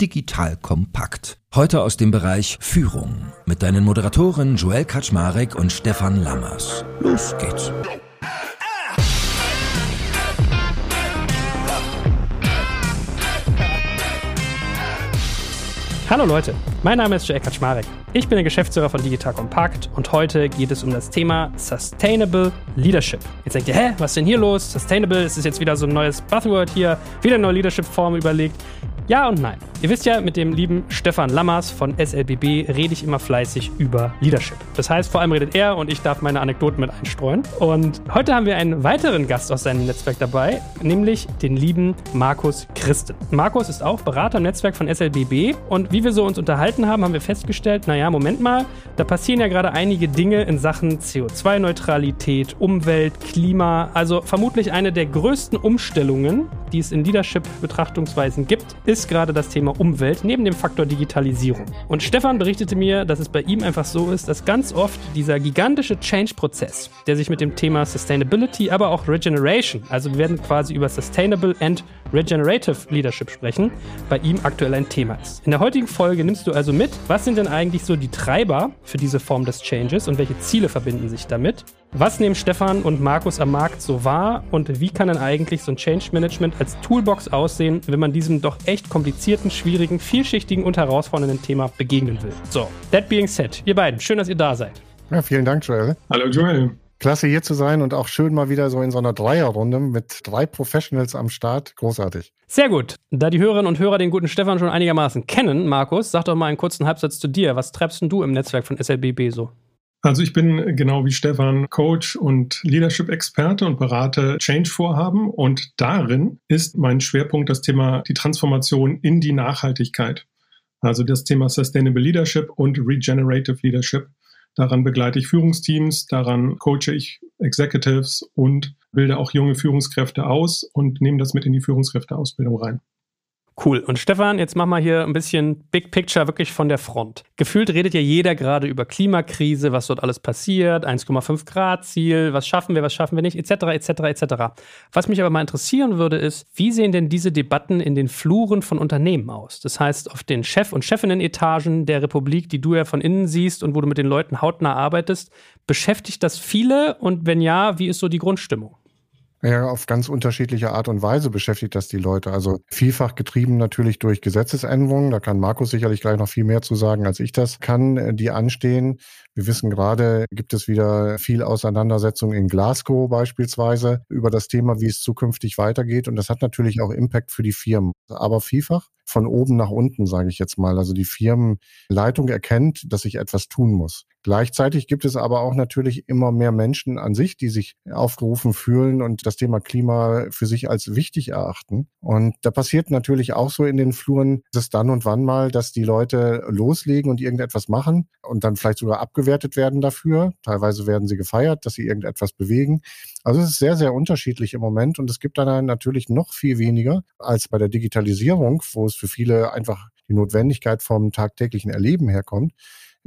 Digital Kompakt. Heute aus dem Bereich Führung mit deinen Moderatoren Joel Kaczmarek und Stefan Lammers. Los geht's. Hallo Leute, mein Name ist Joel Kaczmarek. Ich bin der Geschäftsführer von Digital Compact und heute geht es um das Thema Sustainable Leadership. Jetzt denkt ihr, hä, was ist denn hier los? Sustainable, ist es jetzt wieder so ein neues Buzzword hier, wieder eine neue Leadership-Form überlegt. Ja und nein. Ihr wisst ja, mit dem lieben Stefan Lammers von SLBB rede ich immer fleißig über Leadership. Das heißt, vor allem redet er und ich darf meine Anekdoten mit einstreuen. Und heute haben wir einen weiteren Gast aus seinem Netzwerk dabei, nämlich den lieben Markus Christen. Markus ist auch Berater im Netzwerk von SLBB und wie wir so uns unterhalten haben, haben wir festgestellt, naja, Moment mal, da passieren ja gerade einige Dinge in Sachen CO2-Neutralität, Umwelt, Klima, also vermutlich eine der größten Umstellungen, die es in Leadership-Betrachtungsweisen gibt, ist gerade das Thema Umwelt neben dem Faktor Digitalisierung. Und Stefan berichtete mir, dass es bei ihm einfach so ist, dass ganz oft dieser gigantische Change-Prozess, der sich mit dem Thema Sustainability, aber auch Regeneration, also wir werden quasi über Sustainable and Regenerative Leadership sprechen, bei ihm aktuell ein Thema ist. In der heutigen Folge nimmst du also mit, was sind denn eigentlich so die Treiber für diese Form des Changes und welche Ziele verbinden sich damit? Was nehmen Stefan und Markus am Markt so wahr und wie kann dann eigentlich so ein Change Management als Toolbox aussehen, wenn man diesem doch echt komplizierten, schwierigen, vielschichtigen und herausfordernden Thema begegnen will? So, that being said, ihr beiden, schön, dass ihr da seid. Ja, vielen Dank, Joel. Hallo, Joel. Klasse hier zu sein und auch schön mal wieder so in so einer Dreierrunde mit drei Professionals am Start. Großartig. Sehr gut. Da die Hörerinnen und Hörer den guten Stefan schon einigermaßen kennen, Markus, sag doch mal einen kurzen Halbsatz zu dir. Was treibst denn du im Netzwerk von SLBB so? Also ich bin genau wie Stefan Coach und Leadership-Experte und berate Change-Vorhaben und darin ist mein Schwerpunkt das Thema die Transformation in die Nachhaltigkeit. Also das Thema Sustainable Leadership und Regenerative Leadership. Daran begleite ich Führungsteams, daran coache ich Executives und bilde auch junge Führungskräfte aus und nehme das mit in die Führungskräfteausbildung rein. Cool. Und Stefan, jetzt mach mal hier ein bisschen Big Picture wirklich von der Front. Gefühlt redet ja jeder gerade über Klimakrise, was dort alles passiert, 1,5 Grad Ziel, was schaffen wir, was schaffen wir nicht, etc., etc., etc. Was mich aber mal interessieren würde, ist, wie sehen denn diese Debatten in den Fluren von Unternehmen aus? Das heißt, auf den Chef- und Chefinnen-Etagen der Republik, die du ja von innen siehst und wo du mit den Leuten hautnah arbeitest, beschäftigt das viele? Und wenn ja, wie ist so die Grundstimmung? Ja, auf ganz unterschiedliche Art und Weise beschäftigt das die Leute. Also vielfach getrieben natürlich durch Gesetzesänderungen. Da kann Markus sicherlich gleich noch viel mehr zu sagen, als ich das kann, äh, die anstehen. Wir wissen gerade, gibt es wieder viel Auseinandersetzung in Glasgow beispielsweise über das Thema, wie es zukünftig weitergeht. Und das hat natürlich auch Impact für die Firmen. Aber vielfach von oben nach unten, sage ich jetzt mal. Also die Firmenleitung erkennt, dass ich etwas tun muss. Gleichzeitig gibt es aber auch natürlich immer mehr Menschen an sich, die sich aufgerufen fühlen und das Thema Klima für sich als wichtig erachten. Und da passiert natürlich auch so in den Fluren, dass dann und wann mal, dass die Leute loslegen und irgendetwas machen und dann vielleicht sogar abgewertet werden dafür. Teilweise werden sie gefeiert, dass sie irgendetwas bewegen. Also es ist sehr, sehr unterschiedlich im Moment und es gibt dann natürlich noch viel weniger als bei der Digitalisierung, wo es für viele einfach die Notwendigkeit vom tagtäglichen Erleben herkommt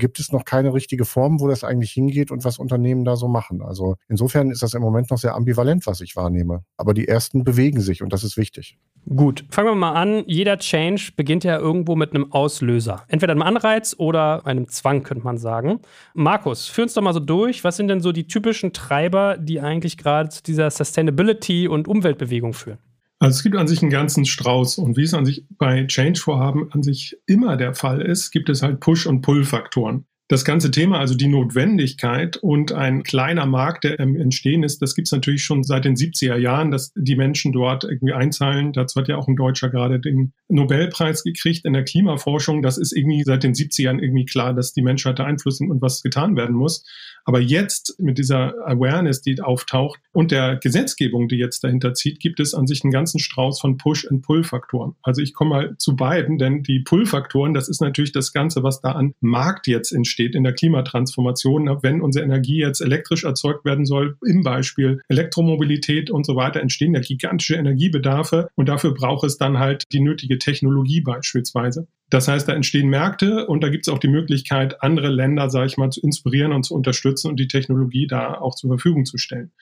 gibt es noch keine richtige Form, wo das eigentlich hingeht und was Unternehmen da so machen. Also insofern ist das im Moment noch sehr ambivalent, was ich wahrnehme. Aber die ersten bewegen sich und das ist wichtig. Gut, fangen wir mal an. Jeder Change beginnt ja irgendwo mit einem Auslöser. Entweder einem Anreiz oder einem Zwang, könnte man sagen. Markus, führ uns doch mal so durch. Was sind denn so die typischen Treiber, die eigentlich gerade zu dieser Sustainability- und Umweltbewegung führen? Also es gibt an sich einen ganzen Strauß und wie es an sich bei Change-Vorhaben an sich immer der Fall ist, gibt es halt Push- und Pull-Faktoren das ganze Thema, also die Notwendigkeit und ein kleiner Markt, der im Entstehen ist, das gibt es natürlich schon seit den 70er Jahren, dass die Menschen dort irgendwie einzahlen. Dazu hat ja auch ein Deutscher gerade den Nobelpreis gekriegt in der Klimaforschung. Das ist irgendwie seit den 70ern irgendwie klar, dass die Menschheit da Einfluss nimmt und was getan werden muss. Aber jetzt mit dieser Awareness, die auftaucht und der Gesetzgebung, die jetzt dahinter zieht, gibt es an sich einen ganzen Strauß von Push- und Pull-Faktoren. Also ich komme mal zu beiden, denn die Pull-Faktoren, das ist natürlich das Ganze, was da an Markt jetzt entsteht steht in der Klimatransformation. Wenn unsere Energie jetzt elektrisch erzeugt werden soll, im Beispiel Elektromobilität und so weiter, entstehen ja gigantische Energiebedarfe und dafür braucht es dann halt die nötige Technologie beispielsweise. Das heißt, da entstehen Märkte und da gibt es auch die Möglichkeit, andere Länder, sage ich mal, zu inspirieren und zu unterstützen und die Technologie da auch zur Verfügung zu stellen.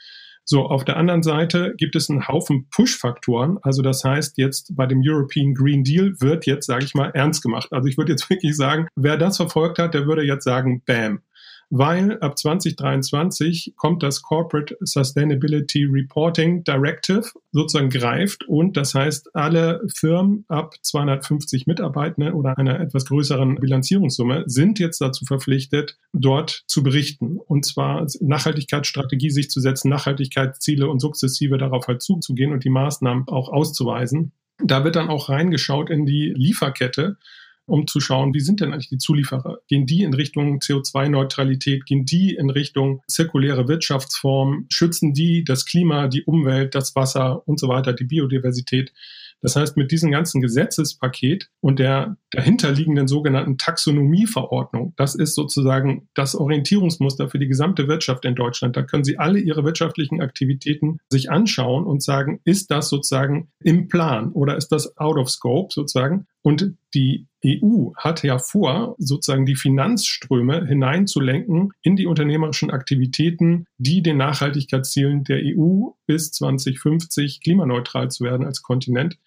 So, auf der anderen Seite gibt es einen Haufen Push-Faktoren. Also das heißt, jetzt bei dem European Green Deal wird jetzt, sage ich mal, ernst gemacht. Also ich würde jetzt wirklich sagen, wer das verfolgt hat, der würde jetzt sagen, bam weil ab 2023 kommt das Corporate Sustainability Reporting Directive sozusagen greift und das heißt, alle Firmen ab 250 Mitarbeitenden oder einer etwas größeren Bilanzierungssumme sind jetzt dazu verpflichtet, dort zu berichten und zwar Nachhaltigkeitsstrategie sich zu setzen, Nachhaltigkeitsziele und sukzessive darauf halt zuzugehen und die Maßnahmen auch auszuweisen. Da wird dann auch reingeschaut in die Lieferkette um zu schauen, wie sind denn eigentlich die Zulieferer? Gehen die in Richtung CO2-Neutralität? Gehen die in Richtung zirkuläre Wirtschaftsform? Schützen die das Klima, die Umwelt, das Wasser und so weiter, die Biodiversität? Das heißt, mit diesem ganzen Gesetzespaket und der dahinterliegenden sogenannten Taxonomieverordnung, das ist sozusagen das Orientierungsmuster für die gesamte Wirtschaft in Deutschland. Da können Sie alle Ihre wirtschaftlichen Aktivitäten sich anschauen und sagen, ist das sozusagen im Plan oder ist das out of scope sozusagen? Und die EU hat ja vor, sozusagen die Finanzströme hineinzulenken in die unternehmerischen Aktivitäten, die den Nachhaltigkeitszielen der EU bis 2050 klimaneutral zu werden als Kontinent,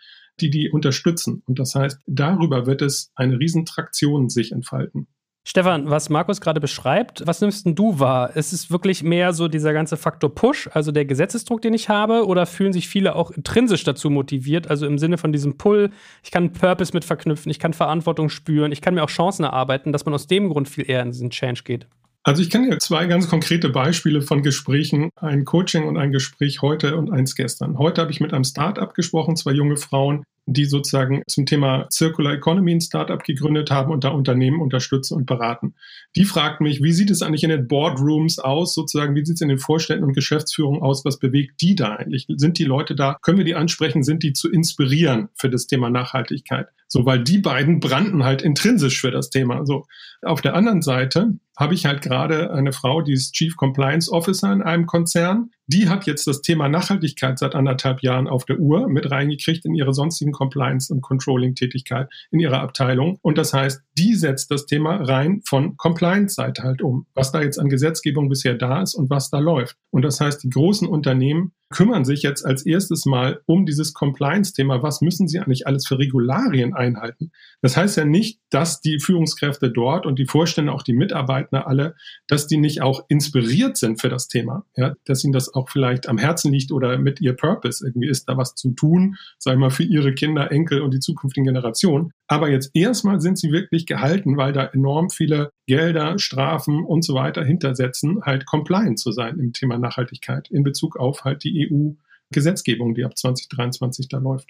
die die unterstützen. Und das heißt, darüber wird es eine Riesentraktion sich entfalten. Stefan, was Markus gerade beschreibt, was nimmst denn du wahr? Ist es wirklich mehr so dieser ganze Faktor Push, also der Gesetzesdruck, den ich habe, oder fühlen sich viele auch intrinsisch dazu motiviert, also im Sinne von diesem Pull, ich kann Purpose mit verknüpfen, ich kann Verantwortung spüren, ich kann mir auch Chancen erarbeiten, dass man aus dem Grund viel eher in diesen Change geht? Also ich kann dir zwei ganz konkrete Beispiele von Gesprächen, ein Coaching und ein Gespräch heute und eins gestern. Heute habe ich mit einem Start-up gesprochen, zwei junge Frauen, die sozusagen zum Thema Circular Economy ein Startup gegründet haben und da Unternehmen unterstützen und beraten. Die fragt mich, wie sieht es eigentlich in den Boardrooms aus, sozusagen, wie sieht es in den Vorständen und Geschäftsführungen aus, was bewegt die da eigentlich? Sind die Leute da, können wir die ansprechen, sind die zu inspirieren für das Thema Nachhaltigkeit? So, weil die beiden brannten halt intrinsisch für das Thema. So, auf der anderen Seite habe ich halt gerade eine Frau, die ist Chief Compliance Officer in einem Konzern. Die hat jetzt das Thema Nachhaltigkeit seit anderthalb Jahren auf der Uhr mit reingekriegt in ihre sonstigen Compliance- und Controlling-Tätigkeit in ihrer Abteilung. Und das heißt, die setzt das Thema rein von Compliance-Seite halt um, was da jetzt an Gesetzgebung bisher da ist und was da läuft. Und das heißt, die großen Unternehmen kümmern sich jetzt als erstes mal um dieses Compliance-Thema. Was müssen sie eigentlich alles für Regularien einhalten? Das heißt ja nicht, dass die Führungskräfte dort und die Vorstände, auch die Mitarbeiter alle, dass die nicht auch inspiriert sind für das Thema. Ja, dass ihnen das auch vielleicht am Herzen liegt oder mit ihr Purpose irgendwie ist, da was zu tun, sei mal für ihre Kinder, Enkel und die zukünftigen Generationen. Aber jetzt erstmal sind sie wirklich gehalten, weil da enorm viele Gelder, Strafen und so weiter hintersetzen, halt compliant zu sein im Thema Nachhaltigkeit in Bezug auf halt die EU-Gesetzgebung, die ab 2023 da läuft.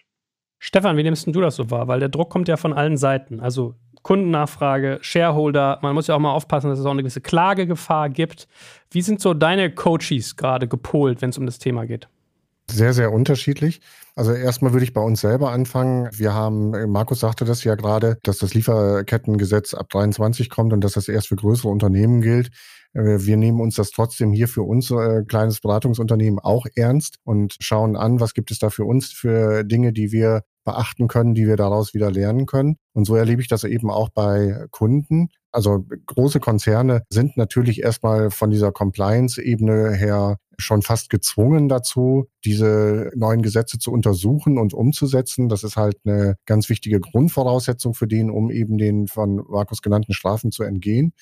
Stefan, wie nimmst du das so wahr? Weil der Druck kommt ja von allen Seiten. Also Kundennachfrage, Shareholder, man muss ja auch mal aufpassen, dass es auch eine gewisse Klagegefahr gibt. Wie sind so deine Coaches gerade gepolt, wenn es um das Thema geht? Sehr, sehr unterschiedlich. Also erstmal würde ich bei uns selber anfangen. Wir haben, Markus sagte das ja gerade, dass das Lieferkettengesetz ab 23 kommt und dass das erst für größere Unternehmen gilt. Äh, wir nehmen uns das trotzdem hier für unser äh, kleines Beratungsunternehmen auch ernst und schauen an, was gibt es da für uns für Dinge, die wir beachten können, die wir daraus wieder lernen können. Und so erlebe ich das eben auch bei Kunden. Also große Konzerne sind natürlich erstmal von dieser Compliance-Ebene her schon fast gezwungen dazu, diese neuen Gesetze zu untersuchen und umzusetzen. Das ist halt eine ganz wichtige Grundvoraussetzung für den, um eben den von Markus genannten Strafen zu entgehen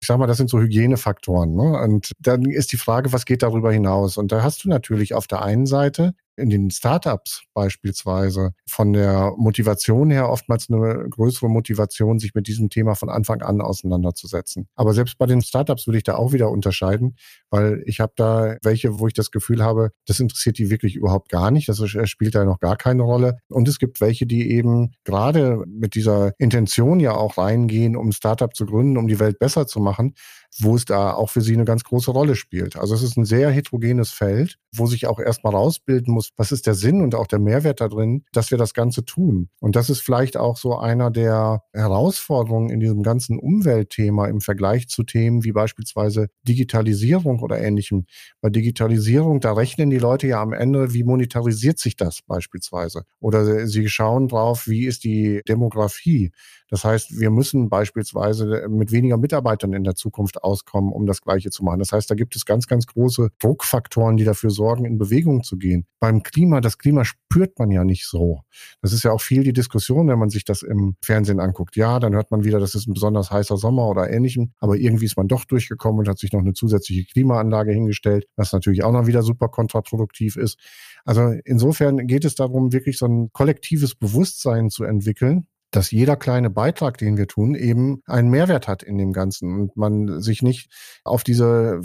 ich sag mal, das sind so Hygienefaktoren. Ne? Und dann ist die Frage, was geht darüber hinaus? Und da hast du natürlich auf der einen Seite in den Startups beispielsweise von der Motivation her oftmals eine größere Motivation, sich mit diesem Thema von Anfang an auseinanderzusetzen. Aber selbst bei den Startups würde ich da auch wieder unterscheiden, weil ich habe da welche, wo ich das Gefühl habe, das interessiert die wirklich überhaupt gar nicht. Das spielt da noch gar keine Rolle. Und es gibt welche, die eben gerade mit dieser Intention ja auch reingehen, um Startup zu gründen, um die Welt besser zu machen, wo es da auch für sie eine ganz große Rolle spielt. Also es ist ein sehr heterogenes Feld, wo sich auch erstmal rausbilden muss. Was ist der Sinn und auch der Mehrwert da drin, dass wir das Ganze tun? Und das ist vielleicht auch so einer der Herausforderungen in diesem ganzen Umweltthema im Vergleich zu Themen wie beispielsweise Digitalisierung oder ähnlichem. Bei Digitalisierung, da rechnen die Leute ja am Ende, wie monetarisiert sich das beispielsweise? Oder sie schauen drauf, wie ist die Demografie? Das heißt, wir müssen beispielsweise mit weniger Mitarbeitern in der Zukunft auskommen, um das Gleiche zu machen. Das heißt, da gibt es ganz, ganz große Druckfaktoren, die dafür sorgen, in Bewegung zu gehen. Beim Klima, das Klima spürt man ja nicht so. Das ist ja auch viel die Diskussion, wenn man sich das im Fernsehen anguckt. Ja, dann hört man wieder, das ist ein besonders heißer Sommer oder ähnlichem. Aber irgendwie ist man doch durchgekommen und hat sich noch eine zusätzliche Klimaanlage hingestellt, was natürlich auch noch wieder super kontraproduktiv ist. Also insofern geht es darum, wirklich so ein kollektives Bewusstsein zu entwickeln, dass jeder kleine Beitrag, den wir tun, eben einen Mehrwert hat in dem Ganzen und man sich nicht auf diese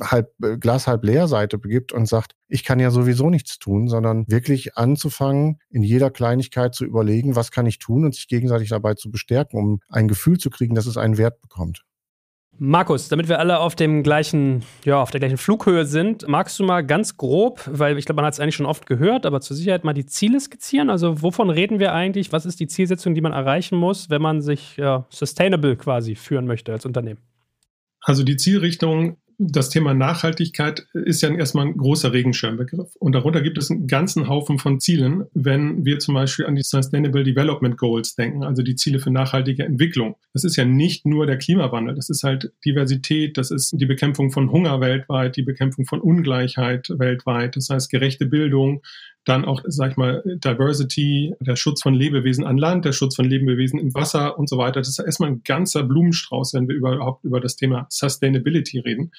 halb, äh, Glas halb leer Seite begibt und sagt, ich kann ja sowieso nichts tun, sondern wirklich anzufangen, in jeder Kleinigkeit zu überlegen, was kann ich tun und sich gegenseitig dabei zu bestärken, um ein Gefühl zu kriegen, dass es einen Wert bekommt. Markus, damit wir alle auf dem gleichen, ja, auf der gleichen Flughöhe sind, magst du mal ganz grob, weil ich glaube, man hat es eigentlich schon oft gehört, aber zur Sicherheit mal die Ziele skizzieren? Also wovon reden wir eigentlich? Was ist die Zielsetzung, die man erreichen muss, wenn man sich ja, sustainable quasi führen möchte als Unternehmen? Also die Zielrichtung das Thema Nachhaltigkeit ist ja erstmal ein großer Regenschirmbegriff. Und darunter gibt es einen ganzen Haufen von Zielen, wenn wir zum Beispiel an die Sustainable Development Goals denken, also die Ziele für nachhaltige Entwicklung. Das ist ja nicht nur der Klimawandel, das ist halt Diversität, das ist die Bekämpfung von Hunger weltweit, die Bekämpfung von Ungleichheit weltweit, das heißt gerechte Bildung, dann auch, sag ich mal, Diversity, der Schutz von Lebewesen an Land, der Schutz von Lebewesen im Wasser und so weiter. Das ist erstmal ein ganzer Blumenstrauß, wenn wir überhaupt über das Thema Sustainability reden.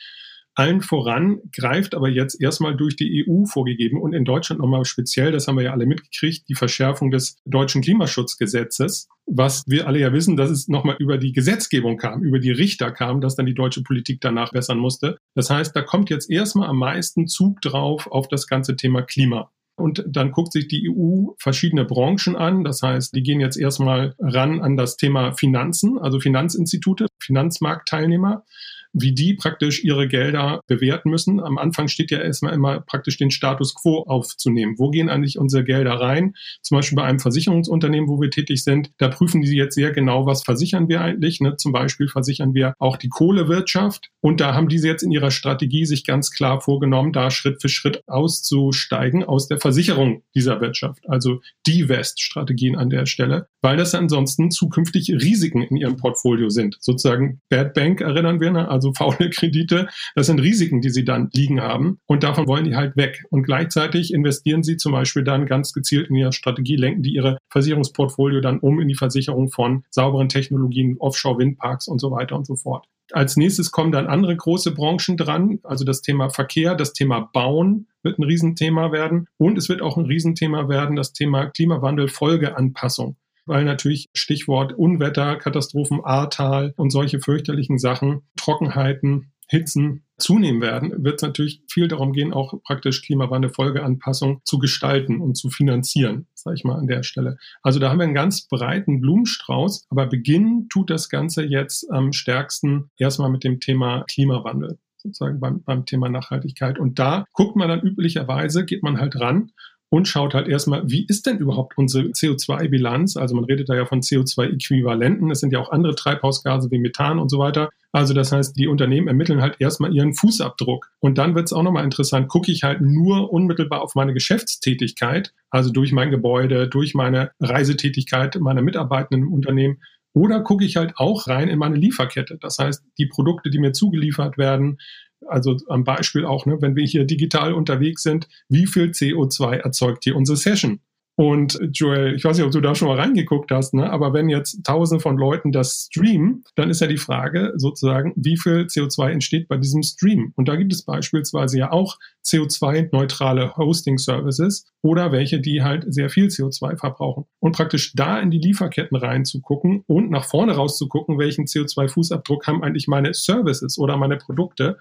Allen voran greift aber jetzt erstmal durch die EU vorgegeben und in Deutschland nochmal speziell, das haben wir ja alle mitgekriegt, die Verschärfung des deutschen Klimaschutzgesetzes, was wir alle ja wissen, dass es nochmal über die Gesetzgebung kam, über die Richter kam, dass dann die deutsche Politik danach bessern musste. Das heißt, da kommt jetzt erstmal am meisten Zug drauf auf das ganze Thema Klima. Und dann guckt sich die EU verschiedene Branchen an. Das heißt, die gehen jetzt erstmal ran an das Thema Finanzen, also Finanzinstitute, Finanzmarktteilnehmer wie die praktisch ihre Gelder bewerten müssen. Am Anfang steht ja erstmal immer praktisch den Status quo aufzunehmen. Wo gehen eigentlich unsere Gelder rein? Zum Beispiel bei einem Versicherungsunternehmen, wo wir tätig sind, da prüfen die jetzt sehr genau, was versichern wir eigentlich. Ne? Zum Beispiel versichern wir auch die Kohlewirtschaft. Und da haben diese jetzt in ihrer Strategie sich ganz klar vorgenommen, da Schritt für Schritt auszusteigen aus der Versicherung dieser Wirtschaft. Also die West-Strategien an der Stelle, weil das ansonsten zukünftig Risiken in ihrem Portfolio sind. Sozusagen Bad Bank erinnern wir, ne? Also faule Kredite. Das sind Risiken, die sie dann liegen haben. Und davon wollen die halt weg. Und gleichzeitig investieren sie zum Beispiel dann ganz gezielt in ihre Strategie, lenken die ihre Versicherungsportfolio dann um in die Versicherung von sauberen Technologien, Offshore-Windparks und so weiter und so fort. Als nächstes kommen dann andere große Branchen dran, also das Thema Verkehr, das Thema Bauen wird ein Riesenthema werden und es wird auch ein Riesenthema werden, das Thema Klimawandel, Folgeanpassung weil natürlich Stichwort Unwetter, Katastrophen, Ahrtal und solche fürchterlichen Sachen, Trockenheiten, Hitzen zunehmen werden, wird es natürlich viel darum gehen, auch praktisch Klimawandel-Folgeanpassung zu gestalten und zu finanzieren, sage ich mal an der Stelle. Also da haben wir einen ganz breiten Blumenstrauß, aber beginnen tut das Ganze jetzt am stärksten erstmal mit dem Thema Klimawandel sozusagen beim, beim Thema Nachhaltigkeit. Und da guckt man dann üblicherweise, geht man halt ran und schaut halt erstmal, wie ist denn überhaupt unsere CO2-Bilanz? Also man redet da ja von CO2-Äquivalenten. Es sind ja auch andere Treibhausgase wie Methan und so weiter. Also das heißt, die Unternehmen ermitteln halt erstmal ihren Fußabdruck. Und dann wird es auch nochmal interessant, gucke ich halt nur unmittelbar auf meine Geschäftstätigkeit, also durch mein Gebäude, durch meine Reisetätigkeit meiner Mitarbeitenden im Unternehmen, oder gucke ich halt auch rein in meine Lieferkette. Das heißt, die Produkte, die mir zugeliefert werden, also am Beispiel auch, ne, wenn wir hier digital unterwegs sind, wie viel CO2 erzeugt hier unsere Session? Und Joel, ich weiß nicht, ob du da schon mal reingeguckt hast, ne? aber wenn jetzt tausende von Leuten das streamen, dann ist ja die Frage sozusagen, wie viel CO2 entsteht bei diesem Stream? Und da gibt es beispielsweise ja auch CO2-neutrale Hosting-Services oder welche, die halt sehr viel CO2 verbrauchen. Und praktisch da in die Lieferketten reinzugucken und nach vorne rauszugucken, welchen CO2-Fußabdruck haben eigentlich meine Services oder meine Produkte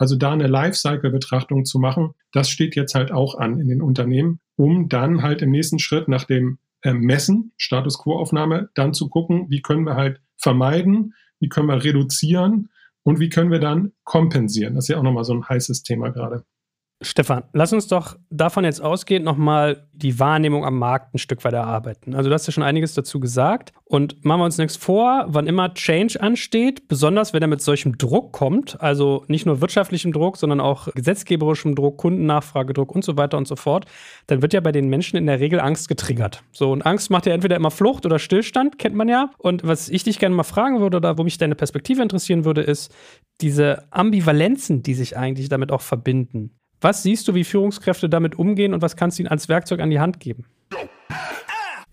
also da eine Lifecycle-Betrachtung zu machen, das steht jetzt halt auch an in den Unternehmen, um dann halt im nächsten Schritt nach dem äh, Messen, Status Quo-Aufnahme, dann zu gucken, wie können wir halt vermeiden, wie können wir reduzieren und wie können wir dann kompensieren. Das ist ja auch nochmal so ein heißes Thema gerade. Stefan, lass uns doch davon jetzt ausgehend nochmal die Wahrnehmung am Markt ein Stück weit erarbeiten. Also du hast ja schon einiges dazu gesagt und machen wir uns nichts vor, wann immer Change ansteht, besonders wenn er mit solchem Druck kommt, also nicht nur wirtschaftlichem Druck, sondern auch gesetzgeberischem Druck, Kundennachfragedruck und so weiter und so fort, dann wird ja bei den Menschen in der Regel Angst getriggert. So, und Angst macht ja entweder immer Flucht oder Stillstand, kennt man ja. Und was ich dich gerne mal fragen würde oder wo mich deine Perspektive interessieren würde, ist diese Ambivalenzen, die sich eigentlich damit auch verbinden. Was siehst du, wie Führungskräfte damit umgehen und was kannst du ihnen als Werkzeug an die Hand geben?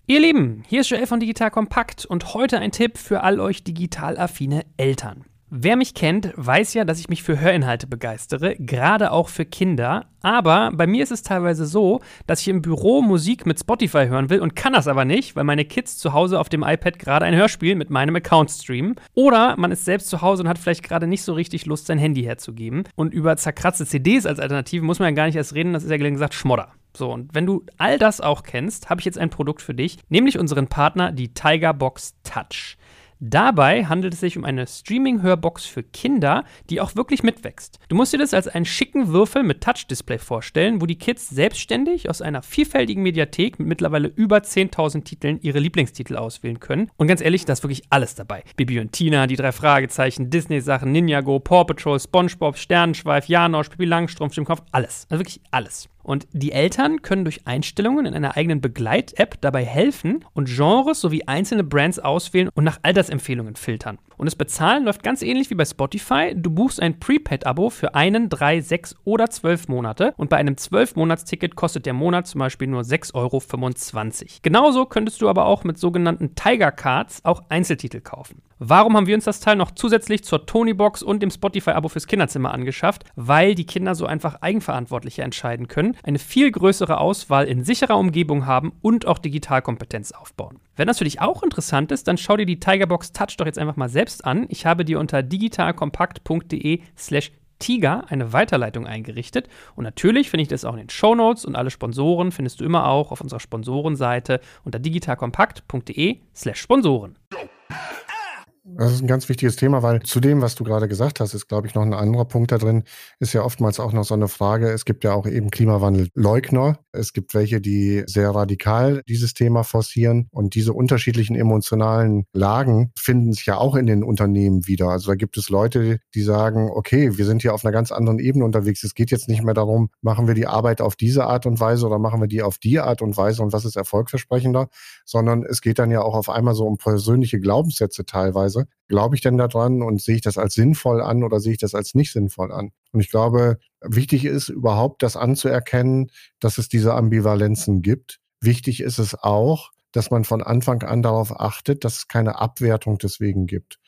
Ihr Lieben, hier ist Joel von Digital Kompakt und heute ein Tipp für all euch digital affine Eltern. Wer mich kennt, weiß ja, dass ich mich für Hörinhalte begeistere, gerade auch für Kinder. Aber bei mir ist es teilweise so, dass ich im Büro Musik mit Spotify hören will und kann das aber nicht, weil meine Kids zu Hause auf dem iPad gerade ein Hörspiel mit meinem Account streamen. Oder man ist selbst zu Hause und hat vielleicht gerade nicht so richtig Lust, sein Handy herzugeben. Und über zerkratzte CDs als Alternative muss man ja gar nicht erst reden, das ist ja gelegen gesagt Schmodder. So, und wenn du all das auch kennst, habe ich jetzt ein Produkt für dich, nämlich unseren Partner, die Tiger Box Touch. Dabei handelt es sich um eine Streaming-Hörbox für Kinder, die auch wirklich mitwächst. Du musst dir das als einen schicken Würfel mit Touch-Display vorstellen, wo die Kids selbstständig aus einer vielfältigen Mediathek mit mittlerweile über 10.000 Titeln ihre Lieblingstitel auswählen können. Und ganz ehrlich, da ist wirklich alles dabei. Bibi und Tina, die drei Fragezeichen, Disney-Sachen, Ninjago, Paw Patrol, Spongebob, Sternenschweif, Janosch, Pippi Langstrumpf, Stimmkopf, alles. Also wirklich alles. Und die Eltern können durch Einstellungen in einer eigenen Begleit-App dabei helfen und Genres sowie einzelne Brands auswählen und nach Altersempfehlungen filtern. Und das Bezahlen läuft ganz ähnlich wie bei Spotify. Du buchst ein Prepaid-Abo für einen, drei, sechs oder zwölf Monate und bei einem zwölf Monats-Ticket kostet der Monat zum Beispiel nur 6,25 Euro. Genauso könntest du aber auch mit sogenannten Tiger Cards auch Einzeltitel kaufen. Warum haben wir uns das Teil noch zusätzlich zur Tony-Box und dem Spotify-Abo fürs Kinderzimmer angeschafft? Weil die Kinder so einfach eigenverantwortlicher entscheiden können, eine viel größere Auswahl in sicherer Umgebung haben und auch Digitalkompetenz aufbauen. Wenn das für dich auch interessant ist, dann schau dir die Tigerbox Touch doch jetzt einfach mal selbst an. Ich habe dir unter digitalkompakt.de slash Tiger eine Weiterleitung eingerichtet. Und natürlich finde ich das auch in den Show Notes und alle Sponsoren findest du immer auch auf unserer Sponsorenseite unter digitalkompakt.de slash Sponsoren. Das ist ein ganz wichtiges Thema, weil zu dem, was du gerade gesagt hast, ist, glaube ich, noch ein anderer Punkt da drin, ist ja oftmals auch noch so eine Frage. Es gibt ja auch eben Klimawandelleugner. Es gibt welche, die sehr radikal dieses Thema forcieren. Und diese unterschiedlichen emotionalen Lagen finden sich ja auch in den Unternehmen wieder. Also da gibt es Leute, die sagen, okay, wir sind hier auf einer ganz anderen Ebene unterwegs. Es geht jetzt nicht mehr darum, machen wir die Arbeit auf diese Art und Weise oder machen wir die auf die Art und Weise und was ist erfolgversprechender, sondern es geht dann ja auch auf einmal so um persönliche Glaubenssätze teilweise Phase. Glaube ich denn daran und sehe ich das als sinnvoll an oder sehe ich das als nicht sinnvoll an? Und ich glaube, wichtig ist überhaupt das anzuerkennen, dass es diese Ambivalenzen gibt. Wichtig ist es auch, dass man von Anfang an darauf achtet, dass es keine Abwertung deswegen gibt.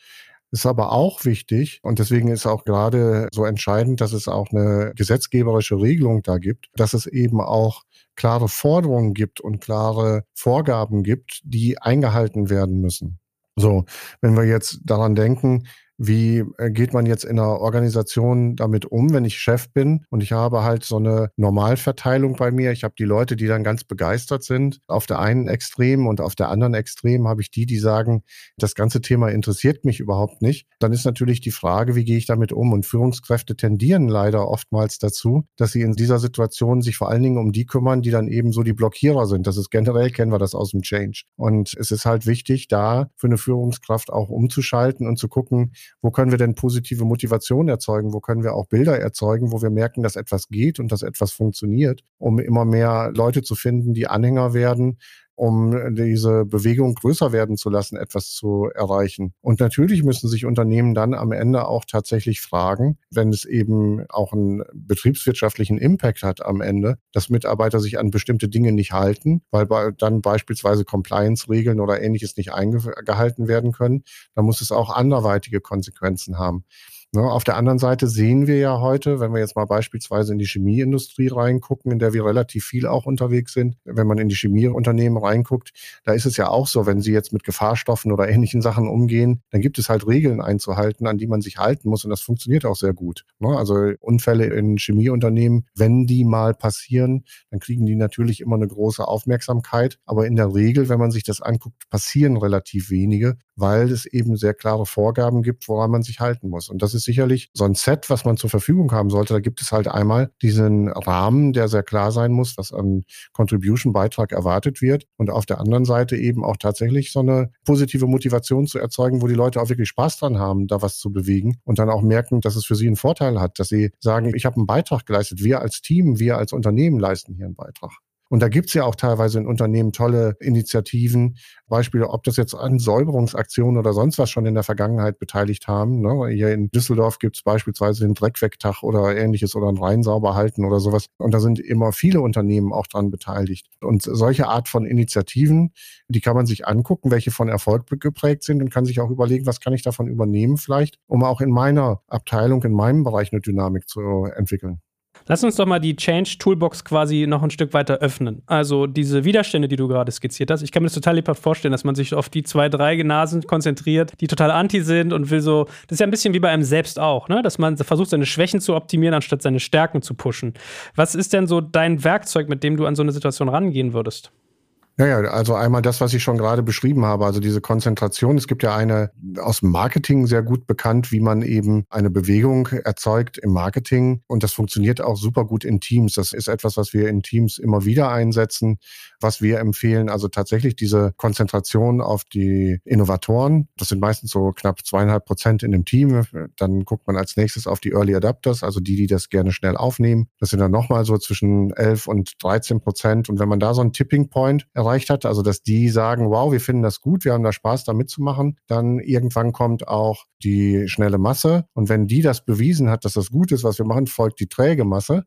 Ist aber auch wichtig und deswegen ist auch gerade so entscheidend, dass es auch eine gesetzgeberische Regelung da gibt, dass es eben auch klare Forderungen gibt und klare Vorgaben gibt, die eingehalten werden müssen. So, wenn wir jetzt daran denken, wie äh, geht man jetzt in einer Organisation damit um, wenn ich Chef bin und ich habe halt so eine Normalverteilung bei mir. Ich habe die Leute, die dann ganz begeistert sind. Auf der einen Extrem und auf der anderen Extrem habe ich die, die sagen, das ganze Thema interessiert mich überhaupt nicht. Dann ist natürlich die Frage, wie gehe ich damit um? Und Führungskräfte tendieren leider oftmals dazu, dass sie in dieser Situation sich vor allen Dingen um die kümmern, die dann eben so die Blockierer sind. Das ist generell, kennen wir das aus dem Change. Und es ist halt wichtig, da für eine Führungskraft auch umzuschalten und zu gucken, wo können wir denn positive Motivation erzeugen? Wo können wir auch Bilder erzeugen, wo wir merken, dass etwas geht und dass etwas funktioniert, um immer mehr Leute zu finden, die Anhänger werden, um diese Bewegung größer werden zu lassen, etwas zu erreichen. Und natürlich müssen sich Unternehmen dann am Ende auch tatsächlich fragen, wenn es eben auch einen betriebswirtschaftlichen Impact hat am Ende, dass Mitarbeiter sich an bestimmte Dinge nicht halten, weil dann beispielsweise Compliance-Regeln oder ähnliches nicht eingehalten werden können, dann muss es auch anderweitige Konsequenzen haben. Ne, auf der anderen Seite sehen wir ja heute, wenn wir jetzt mal beispielsweise in die Chemieindustrie reingucken, in der wir relativ viel auch unterwegs sind, wenn man in die Chemieunternehmen reinguckt, da ist es ja auch so, wenn sie jetzt mit Gefahrstoffen oder ähnlichen Sachen umgehen, dann gibt es halt Regeln einzuhalten, an die man sich halten muss und das funktioniert auch sehr gut. Ne, also Unfälle in Chemieunternehmen, wenn die mal passieren, dann kriegen die natürlich immer eine große Aufmerksamkeit, aber in der Regel, wenn man sich das anguckt, passieren relativ wenige, weil es eben sehr klare Vorgaben gibt, woran man sich halten muss. Und das ist sicherlich so ein Set, was man zur Verfügung haben sollte. Da gibt es halt einmal diesen Rahmen, der sehr klar sein muss, was an Contribution-Beitrag erwartet wird. Und auf der anderen Seite eben auch tatsächlich so eine positive Motivation zu erzeugen, wo die Leute auch wirklich Spaß dran haben, da was zu bewegen und dann auch merken, dass es für sie einen Vorteil hat, dass sie sagen, ich habe einen Beitrag geleistet. Wir als Team, wir als Unternehmen leisten hier einen Beitrag. Und da gibt's ja auch teilweise in Unternehmen tolle Initiativen, Beispiele, ob das jetzt an Säuberungsaktionen oder sonst was schon in der Vergangenheit beteiligt haben. Ne? Hier in Düsseldorf gibt's beispielsweise den Dreckwegtag oder ähnliches oder ein Rhein sauber halten oder sowas. Und da sind immer viele Unternehmen auch dran beteiligt. Und solche Art von Initiativen, die kann man sich angucken, welche von Erfolg geprägt sind und kann sich auch überlegen, was kann ich davon übernehmen vielleicht, um auch in meiner Abteilung, in meinem Bereich eine Dynamik zu entwickeln. Lass uns doch mal die Change Toolbox quasi noch ein Stück weiter öffnen. Also diese Widerstände, die du gerade skizziert hast. Ich kann mir das total lebhaft vorstellen, dass man sich auf die zwei, drei Nasen konzentriert, die total anti sind und will so, das ist ja ein bisschen wie bei einem selbst auch, ne? dass man versucht, seine Schwächen zu optimieren, anstatt seine Stärken zu pushen. Was ist denn so dein Werkzeug, mit dem du an so eine Situation rangehen würdest? Ja, ja, also einmal das, was ich schon gerade beschrieben habe, also diese Konzentration. Es gibt ja eine aus dem Marketing sehr gut bekannt, wie man eben eine Bewegung erzeugt im Marketing. Und das funktioniert auch super gut in Teams. Das ist etwas, was wir in Teams immer wieder einsetzen, was wir empfehlen. Also tatsächlich diese Konzentration auf die Innovatoren. Das sind meistens so knapp zweieinhalb Prozent in dem Team. Dann guckt man als nächstes auf die Early Adapters, also die, die das gerne schnell aufnehmen. Das sind dann nochmal so zwischen 11 und 13 Prozent. Und wenn man da so einen Tipping Point erreicht, erreicht hat, also dass die sagen, wow, wir finden das gut, wir haben da Spaß, da mitzumachen, dann irgendwann kommt auch die schnelle Masse. Und wenn die das bewiesen hat, dass das gut ist, was wir machen, folgt die träge Masse.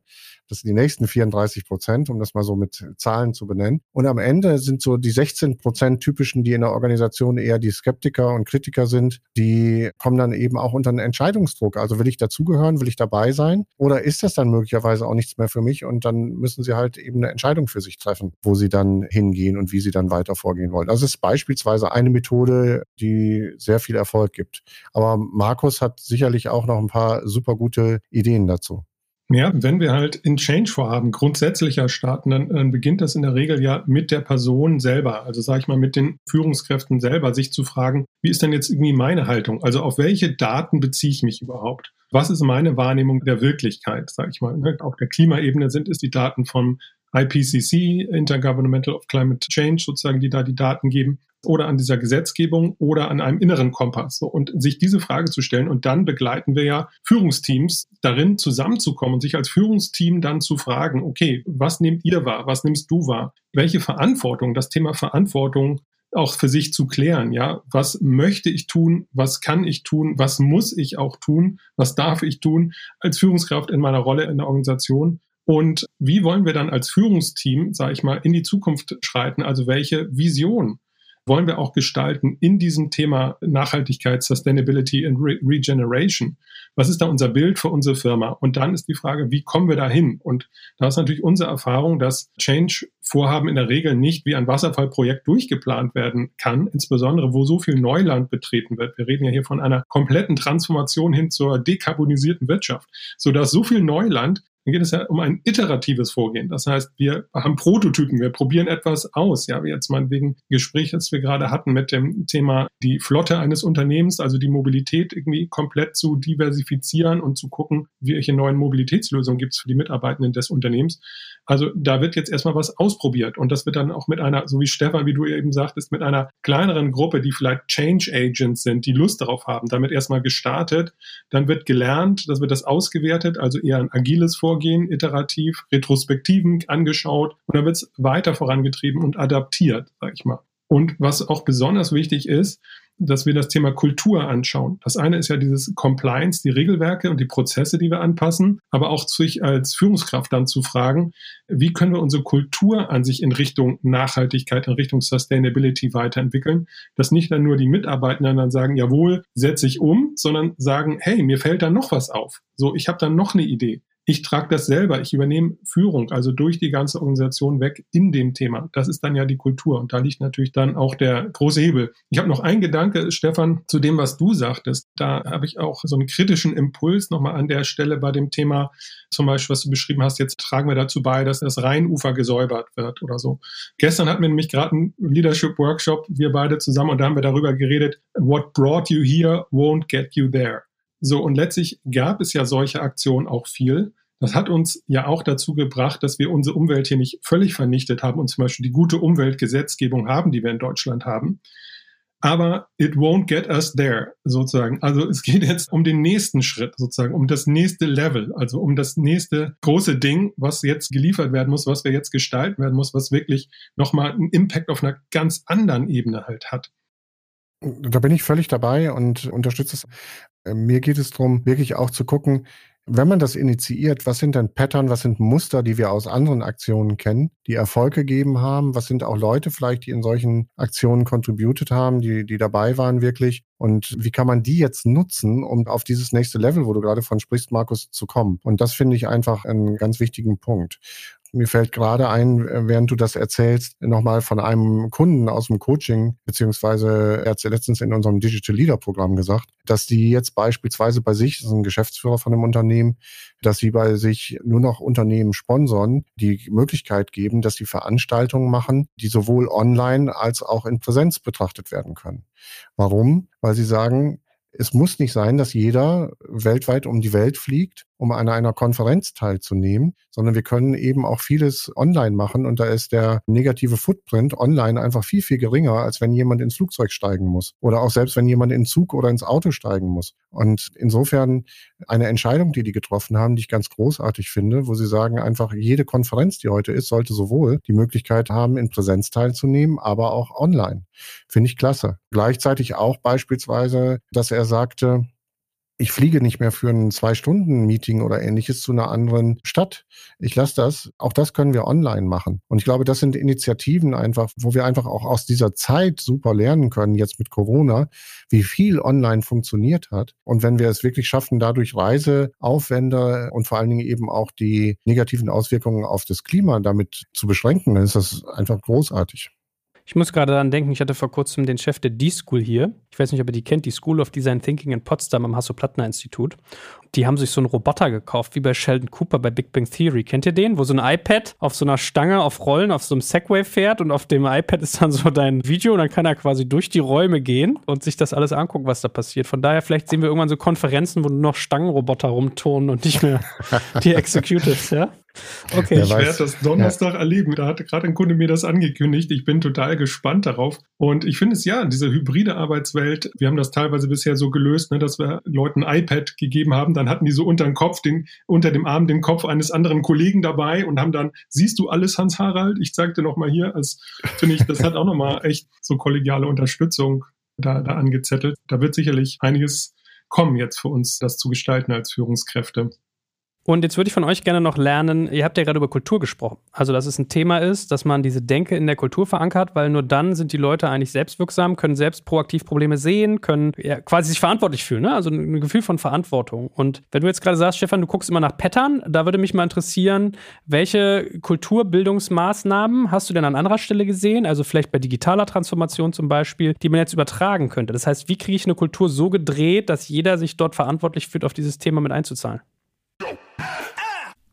Das sind die nächsten 34 Prozent, um das mal so mit Zahlen zu benennen. Und am Ende sind so die 16 Prozent typischen, die in der Organisation eher die Skeptiker und Kritiker sind, die kommen dann eben auch unter einen Entscheidungsdruck. Also will ich dazugehören, will ich dabei sein? Oder ist das dann möglicherweise auch nichts mehr für mich? Und dann müssen sie halt eben eine Entscheidung für sich treffen, wo sie dann hingehen und wie sie dann weiter vorgehen wollen. Also es ist beispielsweise eine Methode, die sehr viel Erfolg gibt. Aber Markus hat sicherlich auch noch ein paar super gute Ideen dazu. Ja, wenn wir halt in Change-Vorhaben grundsätzlicher starten, dann, dann, beginnt das in der Regel ja mit der Person selber. Also sage ich mal, mit den Führungskräften selber, sich zu fragen, wie ist denn jetzt irgendwie meine Haltung? Also auf welche Daten beziehe ich mich überhaupt? Was ist meine Wahrnehmung der Wirklichkeit, sage ich mal? Ne? Auf der Klimaebene sind es die Daten vom IPCC, Intergovernmental of Climate Change, sozusagen, die da die Daten geben oder an dieser Gesetzgebung oder an einem inneren Kompass. Und sich diese Frage zu stellen und dann begleiten wir ja Führungsteams darin zusammenzukommen und sich als Führungsteam dann zu fragen, okay, was nehmt ihr wahr? Was nimmst du wahr? Welche Verantwortung, das Thema Verantwortung auch für sich zu klären, ja, was möchte ich tun, was kann ich tun, was muss ich auch tun, was darf ich tun als Führungskraft in meiner Rolle in der Organisation und wie wollen wir dann als Führungsteam, sage ich mal, in die Zukunft schreiten? Also welche Vision wollen wir auch gestalten in diesem Thema Nachhaltigkeit, Sustainability and Re Regeneration? Was ist da unser Bild für unsere Firma? Und dann ist die Frage, wie kommen wir da hin? Und da ist natürlich unsere Erfahrung, dass Change-Vorhaben in der Regel nicht wie ein Wasserfallprojekt durchgeplant werden kann, insbesondere wo so viel Neuland betreten wird. Wir reden ja hier von einer kompletten Transformation hin zur dekarbonisierten Wirtschaft, sodass so viel Neuland dann geht es ja um ein iteratives Vorgehen. Das heißt, wir haben Prototypen, wir probieren etwas aus. Ja, wie jetzt mal wegen Gespräch, das wir gerade hatten mit dem Thema die Flotte eines Unternehmens, also die Mobilität irgendwie komplett zu diversifizieren und zu gucken, welche neuen Mobilitätslösungen gibt es für die Mitarbeitenden des Unternehmens. Also da wird jetzt erstmal was ausprobiert und das wird dann auch mit einer, so wie Stefan, wie du eben sagtest, mit einer kleineren Gruppe, die vielleicht Change Agents sind, die Lust darauf haben, damit erstmal gestartet. Dann wird gelernt, das wird das ausgewertet, also eher ein agiles Vorgehen, iterativ, retrospektiven angeschaut und dann wird es weiter vorangetrieben und adaptiert, sag ich mal. Und was auch besonders wichtig ist, dass wir das Thema Kultur anschauen. Das eine ist ja dieses Compliance, die Regelwerke und die Prozesse, die wir anpassen, aber auch sich als Führungskraft dann zu fragen, wie können wir unsere Kultur an sich in Richtung Nachhaltigkeit, in Richtung Sustainability weiterentwickeln, dass nicht dann nur die Mitarbeitenden dann sagen, jawohl, setze ich um, sondern sagen, hey, mir fällt da noch was auf. So, ich habe da noch eine Idee ich trage das selber, ich übernehme Führung, also durch die ganze Organisation weg in dem Thema. Das ist dann ja die Kultur und da liegt natürlich dann auch der große Hebel. Ich habe noch einen Gedanke, Stefan, zu dem, was du sagtest. Da habe ich auch so einen kritischen Impuls nochmal an der Stelle bei dem Thema, zum Beispiel, was du beschrieben hast, jetzt tragen wir dazu bei, dass das Rheinufer gesäubert wird oder so. Gestern hatten wir nämlich gerade einen Leadership Workshop, wir beide zusammen, und da haben wir darüber geredet, what brought you here won't get you there. So, und letztlich gab es ja solche Aktionen auch viel. Das hat uns ja auch dazu gebracht, dass wir unsere Umwelt hier nicht völlig vernichtet haben und zum Beispiel die gute Umweltgesetzgebung haben, die wir in Deutschland haben. Aber it won't get us there, sozusagen. Also es geht jetzt um den nächsten Schritt, sozusagen, um das nächste Level, also um das nächste große Ding, was jetzt geliefert werden muss, was wir jetzt gestalten werden muss, was wirklich nochmal einen Impact auf einer ganz anderen Ebene halt hat. Da bin ich völlig dabei und unterstütze es. Äh, mir geht es darum, wirklich auch zu gucken, wenn man das initiiert, was sind denn Pattern, was sind Muster, die wir aus anderen Aktionen kennen, die Erfolg gegeben haben? Was sind auch Leute vielleicht, die in solchen Aktionen contributed haben, die, die dabei waren wirklich? Und wie kann man die jetzt nutzen, um auf dieses nächste Level, wo du gerade von sprichst, Markus, zu kommen? Und das finde ich einfach einen ganz wichtigen Punkt. Mir fällt gerade ein, äh, während du das erzählst, nochmal von einem Kunden aus dem Coaching, beziehungsweise er hat letztens in unserem Digital Leader Programm gesagt, dass die jetzt beispielsweise bei sich, das ist ein Geschäftsführer von einem Unternehmen, dass sie bei sich nur noch Unternehmen sponsern, die Möglichkeit geben, dass sie Veranstaltungen machen, die sowohl online als auch in Präsenz betrachtet werden können. Warum? Weil sie sagen, es muss nicht sein, dass jeder weltweit um die Welt fliegt, um an einer Konferenz teilzunehmen, sondern wir können eben auch vieles online machen und da ist der negative Footprint online einfach viel, viel geringer, als wenn jemand ins Flugzeug steigen muss oder auch selbst wenn jemand in den Zug oder ins Auto steigen muss. Und insofern eine Entscheidung, die die getroffen haben, die ich ganz großartig finde, wo sie sagen, einfach jede Konferenz, die heute ist, sollte sowohl die Möglichkeit haben, in Präsenz teilzunehmen, aber auch online. Finde ich klasse. Gleichzeitig auch beispielsweise, dass er sagte, ich fliege nicht mehr für ein Zwei-Stunden-Meeting oder ähnliches zu einer anderen Stadt. Ich lasse das. Auch das können wir online machen. Und ich glaube, das sind Initiativen einfach, wo wir einfach auch aus dieser Zeit super lernen können, jetzt mit Corona, wie viel online funktioniert hat. Und wenn wir es wirklich schaffen, dadurch Reiseaufwände und vor allen Dingen eben auch die negativen Auswirkungen auf das Klima damit zu beschränken, dann ist das einfach großartig. Ich muss gerade daran denken, ich hatte vor kurzem den Chef der D-School hier. Ich weiß nicht, ob ihr die kennt, die School of Design Thinking in Potsdam am Hasso-Plattner-Institut. Die haben sich so einen Roboter gekauft, wie bei Sheldon Cooper bei Big Bang Theory. Kennt ihr den? Wo so ein iPad auf so einer Stange auf Rollen auf so einem Segway fährt und auf dem iPad ist dann so dein Video und dann kann er quasi durch die Räume gehen und sich das alles angucken, was da passiert. Von daher, vielleicht sehen wir irgendwann so Konferenzen, wo nur noch Stangenroboter rumturnen und nicht mehr die Executives, ja? Okay, ich werde das Donnerstag ja. erleben. Da hatte gerade ein Kunde mir das angekündigt. Ich bin total gespannt darauf. Und ich finde es ja, diese hybride Arbeitswelt, wir haben das teilweise bisher so gelöst, ne, dass wir Leuten ein iPad gegeben haben. Dann hatten die so unter dem Kopf, den, unter dem Arm den Kopf eines anderen Kollegen dabei und haben dann, siehst du alles, Hans Harald? Ich zeig dir nochmal hier. Als finde ich, das hat auch nochmal echt so kollegiale Unterstützung da, da angezettelt. Da wird sicherlich einiges kommen jetzt für uns, das zu gestalten als Führungskräfte. Und jetzt würde ich von euch gerne noch lernen, ihr habt ja gerade über Kultur gesprochen. Also, dass es ein Thema ist, dass man diese Denke in der Kultur verankert, weil nur dann sind die Leute eigentlich selbstwirksam, können selbst proaktiv Probleme sehen, können ja, quasi sich verantwortlich fühlen, ne? also ein Gefühl von Verantwortung. Und wenn du jetzt gerade sagst, Stefan, du guckst immer nach Pattern, da würde mich mal interessieren, welche Kulturbildungsmaßnahmen hast du denn an anderer Stelle gesehen, also vielleicht bei digitaler Transformation zum Beispiel, die man jetzt übertragen könnte? Das heißt, wie kriege ich eine Kultur so gedreht, dass jeder sich dort verantwortlich fühlt, auf dieses Thema mit einzuzahlen?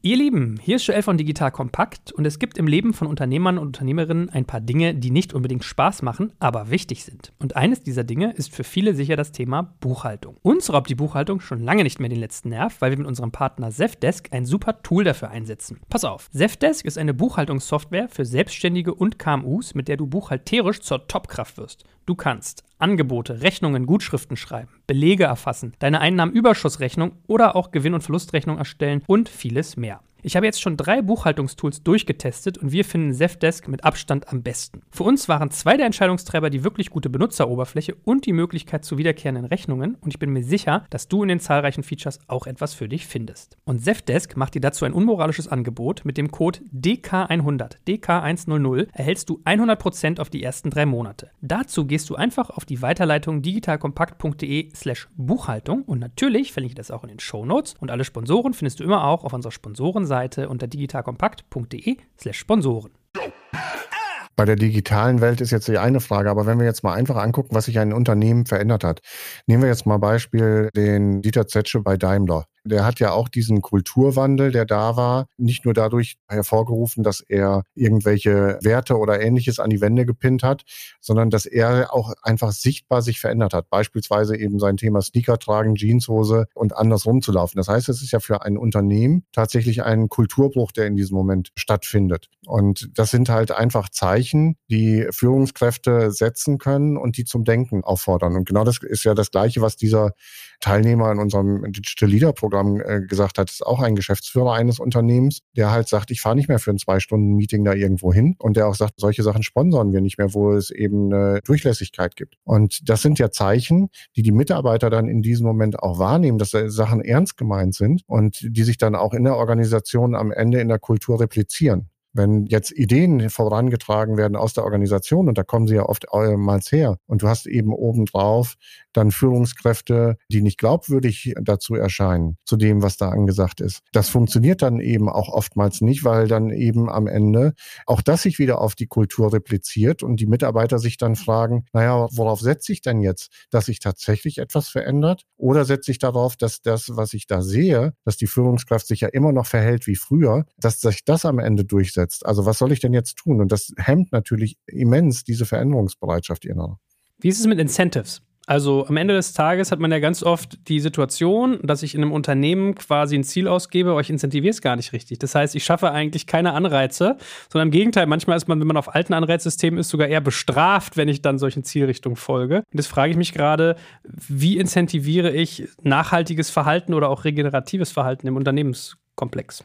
Ihr Lieben, hier ist Joel von Digital Kompakt und es gibt im Leben von Unternehmern und Unternehmerinnen ein paar Dinge, die nicht unbedingt Spaß machen, aber wichtig sind. Und eines dieser Dinge ist für viele sicher das Thema Buchhaltung. Uns raubt die Buchhaltung schon lange nicht mehr den letzten Nerv, weil wir mit unserem Partner Zefdesk ein super Tool dafür einsetzen. Pass auf, Zefdesk ist eine Buchhaltungssoftware für Selbstständige und KMUs, mit der du buchhalterisch zur Topkraft wirst. Du kannst Angebote, Rechnungen, Gutschriften schreiben, Belege erfassen, deine Einnahmenüberschussrechnung oder auch Gewinn- und Verlustrechnung erstellen und vieles mehr. Ich habe jetzt schon drei Buchhaltungstools durchgetestet und wir finden Zefdesk mit Abstand am besten. Für uns waren zwei der Entscheidungstreiber die wirklich gute Benutzeroberfläche und die Möglichkeit zu wiederkehrenden Rechnungen und ich bin mir sicher, dass du in den zahlreichen Features auch etwas für dich findest. Und Zefdesk macht dir dazu ein unmoralisches Angebot. Mit dem Code DK100, DK100 erhältst du 100% auf die ersten drei Monate. Dazu gehst du einfach auf die Weiterleitung digitalkompakt.de slash Buchhaltung und natürlich verlinke ich das auch in den Show Notes und alle Sponsoren findest du immer auch auf unserer Sponsoren Seite unter digitalkompakt.de/slash Sponsoren. Bei der digitalen Welt ist jetzt die eine Frage, aber wenn wir jetzt mal einfach angucken, was sich ein Unternehmen verändert hat. Nehmen wir jetzt mal Beispiel den Dieter Zetsche bei Daimler. Der hat ja auch diesen Kulturwandel, der da war, nicht nur dadurch hervorgerufen, dass er irgendwelche Werte oder ähnliches an die Wände gepinnt hat, sondern dass er auch einfach sichtbar sich verändert hat. Beispielsweise eben sein Thema Sneaker tragen, Jeanshose und anders rumzulaufen. Das heißt, es ist ja für ein Unternehmen tatsächlich ein Kulturbruch, der in diesem Moment stattfindet. Und das sind halt einfach Zeichen, die Führungskräfte setzen können und die zum Denken auffordern. Und genau das ist ja das Gleiche, was dieser Teilnehmer in unserem Digital Leader Programm äh, gesagt hat, ist auch ein Geschäftsführer eines Unternehmens, der halt sagt, ich fahre nicht mehr für ein zwei Stunden Meeting da irgendwo hin und der auch sagt, solche Sachen sponsern wir nicht mehr, wo es eben eine Durchlässigkeit gibt. Und das sind ja Zeichen, die die Mitarbeiter dann in diesem Moment auch wahrnehmen, dass Sachen ernst gemeint sind und die sich dann auch in der Organisation am Ende in der Kultur replizieren. Wenn jetzt Ideen vorangetragen werden aus der Organisation, und da kommen sie ja oftmals her, und du hast eben obendrauf dann Führungskräfte, die nicht glaubwürdig dazu erscheinen, zu dem, was da angesagt ist. Das funktioniert dann eben auch oftmals nicht, weil dann eben am Ende auch das sich wieder auf die Kultur repliziert und die Mitarbeiter sich dann fragen, naja, worauf setze ich denn jetzt? Dass sich tatsächlich etwas verändert? Oder setze ich darauf, dass das, was ich da sehe, dass die Führungskraft sich ja immer noch verhält wie früher, dass sich das am Ende durchsetzt? Durchsetzt. Also was soll ich denn jetzt tun? Und das hemmt natürlich immens diese Veränderungsbereitschaft innerer. Wie ist es mit Incentives? Also am Ende des Tages hat man ja ganz oft die Situation, dass ich in einem Unternehmen quasi ein Ziel ausgebe, aber ich incentiviere es gar nicht richtig. Das heißt, ich schaffe eigentlich keine Anreize, sondern im Gegenteil, manchmal ist man, wenn man auf alten Anreizsystemen ist, sogar eher bestraft, wenn ich dann solchen Zielrichtungen folge. Und das frage ich mich gerade, wie incentiviere ich nachhaltiges Verhalten oder auch regeneratives Verhalten im Unternehmenskomplex?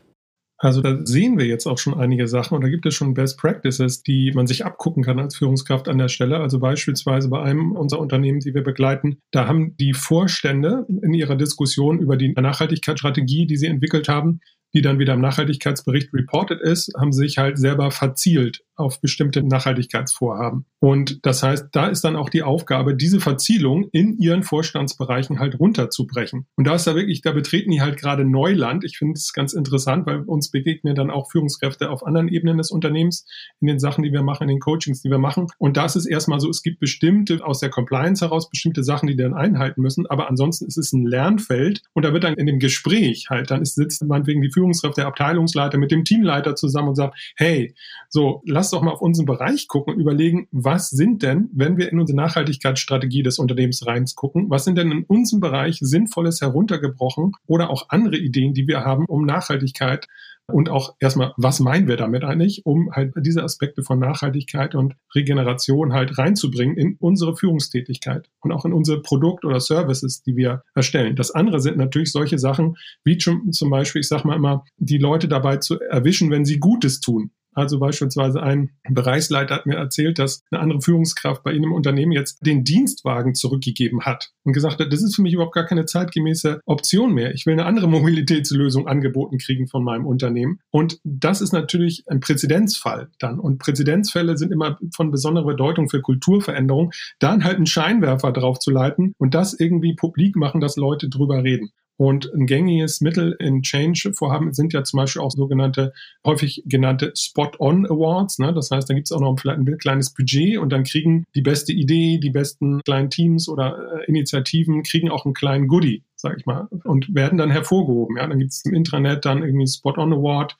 Also da sehen wir jetzt auch schon einige Sachen und da gibt es schon Best Practices, die man sich abgucken kann als Führungskraft an der Stelle. Also beispielsweise bei einem unserer Unternehmen, die wir begleiten, da haben die Vorstände in ihrer Diskussion über die Nachhaltigkeitsstrategie, die sie entwickelt haben, die dann wieder im Nachhaltigkeitsbericht reported ist, haben sich halt selber verzielt auf bestimmte Nachhaltigkeitsvorhaben. Und das heißt, da ist dann auch die Aufgabe, diese Verzielung in ihren Vorstandsbereichen halt runterzubrechen. Und da ist da wirklich, da betreten die halt gerade Neuland. Ich finde es ganz interessant, weil uns begegnen dann auch Führungskräfte auf anderen Ebenen des Unternehmens in den Sachen, die wir machen, in den Coachings, die wir machen. Und da ist erstmal so, es gibt bestimmte aus der Compliance heraus bestimmte Sachen, die dann einhalten müssen. Aber ansonsten ist es ein Lernfeld. Und da wird dann in dem Gespräch halt, dann ist, sitzt meinetwegen die Führungskraft Führungskraft, der Abteilungsleiter mit dem Teamleiter zusammen und sagt, hey, so, lass doch mal auf unseren Bereich gucken und überlegen, was sind denn, wenn wir in unsere Nachhaltigkeitsstrategie des Unternehmens reingucken, was sind denn in unserem Bereich Sinnvolles heruntergebrochen oder auch andere Ideen, die wir haben, um Nachhaltigkeit und auch erstmal, was meinen wir damit eigentlich, um halt diese Aspekte von Nachhaltigkeit und Regeneration halt reinzubringen in unsere Führungstätigkeit und auch in unsere Produkt- oder Services, die wir erstellen. Das andere sind natürlich solche Sachen, wie zum Beispiel, ich sage mal immer, die Leute dabei zu erwischen, wenn sie Gutes tun. Also beispielsweise ein Bereichsleiter hat mir erzählt, dass eine andere Führungskraft bei Ihnen im Unternehmen jetzt den Dienstwagen zurückgegeben hat und gesagt hat, das ist für mich überhaupt gar keine zeitgemäße Option mehr. Ich will eine andere Mobilitätslösung angeboten kriegen von meinem Unternehmen. Und das ist natürlich ein Präzedenzfall dann. Und Präzedenzfälle sind immer von besonderer Bedeutung für Kulturveränderung, dann halt einen Scheinwerfer drauf zu leiten und das irgendwie publik machen, dass Leute drüber reden. Und ein gängiges Mittel in Change-Vorhaben sind ja zum Beispiel auch sogenannte, häufig genannte Spot-on Awards. Ne? Das heißt, da gibt es auch noch vielleicht ein kleines Budget und dann kriegen die beste Idee, die besten kleinen Teams oder äh, Initiativen, kriegen auch einen kleinen Goodie sag ich mal, und werden dann hervorgehoben. Ja, dann gibt es im Intranet dann irgendwie Spot-on Award,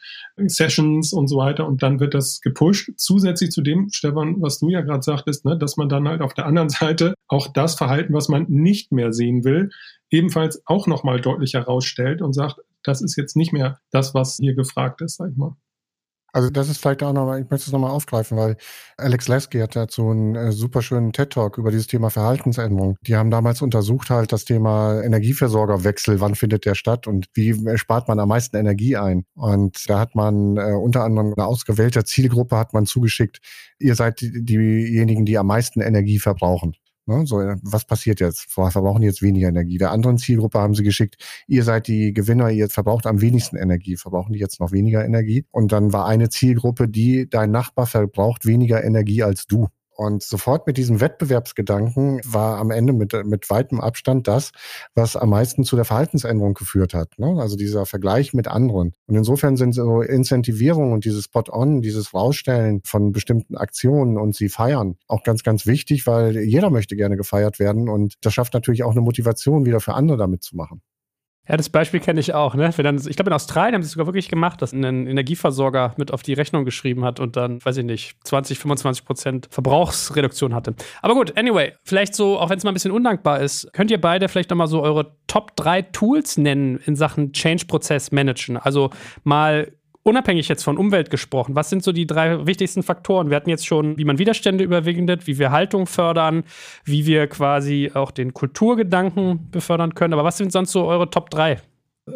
Sessions und so weiter und dann wird das gepusht. Zusätzlich zu dem, Stefan, was du ja gerade sagtest, ne, dass man dann halt auf der anderen Seite auch das Verhalten, was man nicht mehr sehen will, ebenfalls auch nochmal deutlich herausstellt und sagt, das ist jetzt nicht mehr das, was hier gefragt ist, sag ich mal. Also das ist vielleicht auch nochmal, ich möchte es nochmal aufgreifen, weil Alex Lasky hat dazu einen äh, super schönen TED-Talk über dieses Thema Verhaltensänderung. Die haben damals untersucht halt das Thema Energieversorgerwechsel, wann findet der statt und wie spart man am meisten Energie ein. Und da hat man äh, unter anderem eine ausgewählte Zielgruppe hat man zugeschickt, ihr seid die, diejenigen, die am meisten Energie verbrauchen. Ne, so, was passiert jetzt? Wir verbrauchen jetzt weniger Energie. Der anderen Zielgruppe haben sie geschickt, ihr seid die Gewinner, ihr verbraucht am wenigsten Energie. Verbrauchen die jetzt noch weniger Energie? Und dann war eine Zielgruppe, die dein Nachbar verbraucht weniger Energie als du. Und sofort mit diesem Wettbewerbsgedanken war am Ende mit, mit weitem Abstand das, was am meisten zu der Verhaltensänderung geführt hat. Ne? Also dieser Vergleich mit anderen. Und insofern sind so Incentivierung und dieses Spot-on, dieses Rausstellen von bestimmten Aktionen und sie feiern auch ganz, ganz wichtig, weil jeder möchte gerne gefeiert werden und das schafft natürlich auch eine Motivation wieder für andere damit zu machen. Ja, das Beispiel kenne ich auch. Ne? Dann, ich glaube, in Australien haben sie es sogar wirklich gemacht, dass ein Energieversorger mit auf die Rechnung geschrieben hat und dann, weiß ich nicht, 20, 25 Prozent Verbrauchsreduktion hatte. Aber gut, anyway, vielleicht so, auch wenn es mal ein bisschen undankbar ist, könnt ihr beide vielleicht nochmal so eure Top 3 Tools nennen in Sachen Change-Prozess managen? Also mal unabhängig jetzt von Umwelt gesprochen, was sind so die drei wichtigsten Faktoren? Wir hatten jetzt schon, wie man Widerstände überwindet, wie wir Haltung fördern, wie wir quasi auch den Kulturgedanken befördern können. Aber was sind sonst so eure Top drei?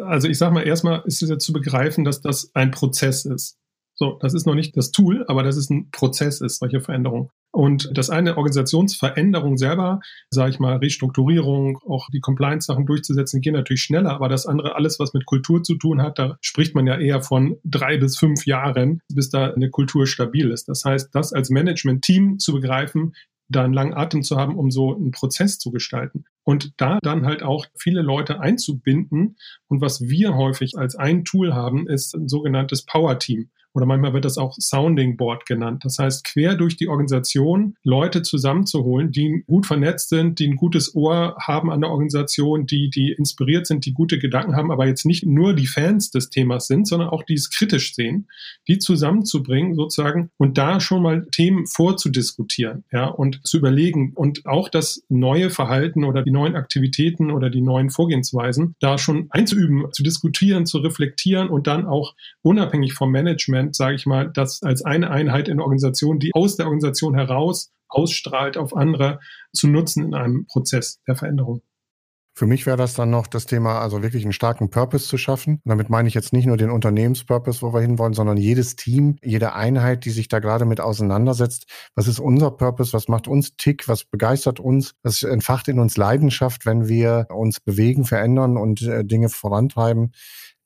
Also ich sage mal, erstmal ist es ja zu begreifen, dass das ein Prozess ist. So, das ist noch nicht das Tool, aber dass es ein Prozess ist, solche Veränderungen. Und das eine Organisationsveränderung selber, sage ich mal, Restrukturierung, auch die Compliance-Sachen durchzusetzen, gehen natürlich schneller, aber das andere, alles, was mit Kultur zu tun hat, da spricht man ja eher von drei bis fünf Jahren, bis da eine Kultur stabil ist. Das heißt, das als Management-Team zu begreifen, da einen langen Atem zu haben, um so einen Prozess zu gestalten. Und da dann halt auch viele Leute einzubinden. Und was wir häufig als ein Tool haben, ist ein sogenanntes Power Team oder manchmal wird das auch Sounding Board genannt. Das heißt, quer durch die Organisation Leute zusammenzuholen, die gut vernetzt sind, die ein gutes Ohr haben an der Organisation, die, die inspiriert sind, die gute Gedanken haben, aber jetzt nicht nur die Fans des Themas sind, sondern auch die es kritisch sehen, die zusammenzubringen sozusagen und da schon mal Themen vorzudiskutieren, ja, und zu überlegen und auch das neue Verhalten oder die neuen Aktivitäten oder die neuen Vorgehensweisen da schon einzuüben, zu diskutieren, zu reflektieren und dann auch unabhängig vom Management Management, sage ich mal, das als eine Einheit in der Organisation, die aus der Organisation heraus ausstrahlt auf andere, zu nutzen in einem Prozess der Veränderung. Für mich wäre das dann noch das Thema, also wirklich einen starken Purpose zu schaffen. Und damit meine ich jetzt nicht nur den Unternehmenspurpose, wo wir hinwollen, sondern jedes Team, jede Einheit, die sich da gerade mit auseinandersetzt. Was ist unser Purpose? Was macht uns Tick? Was begeistert uns? Was entfacht in uns Leidenschaft, wenn wir uns bewegen, verändern und äh, Dinge vorantreiben?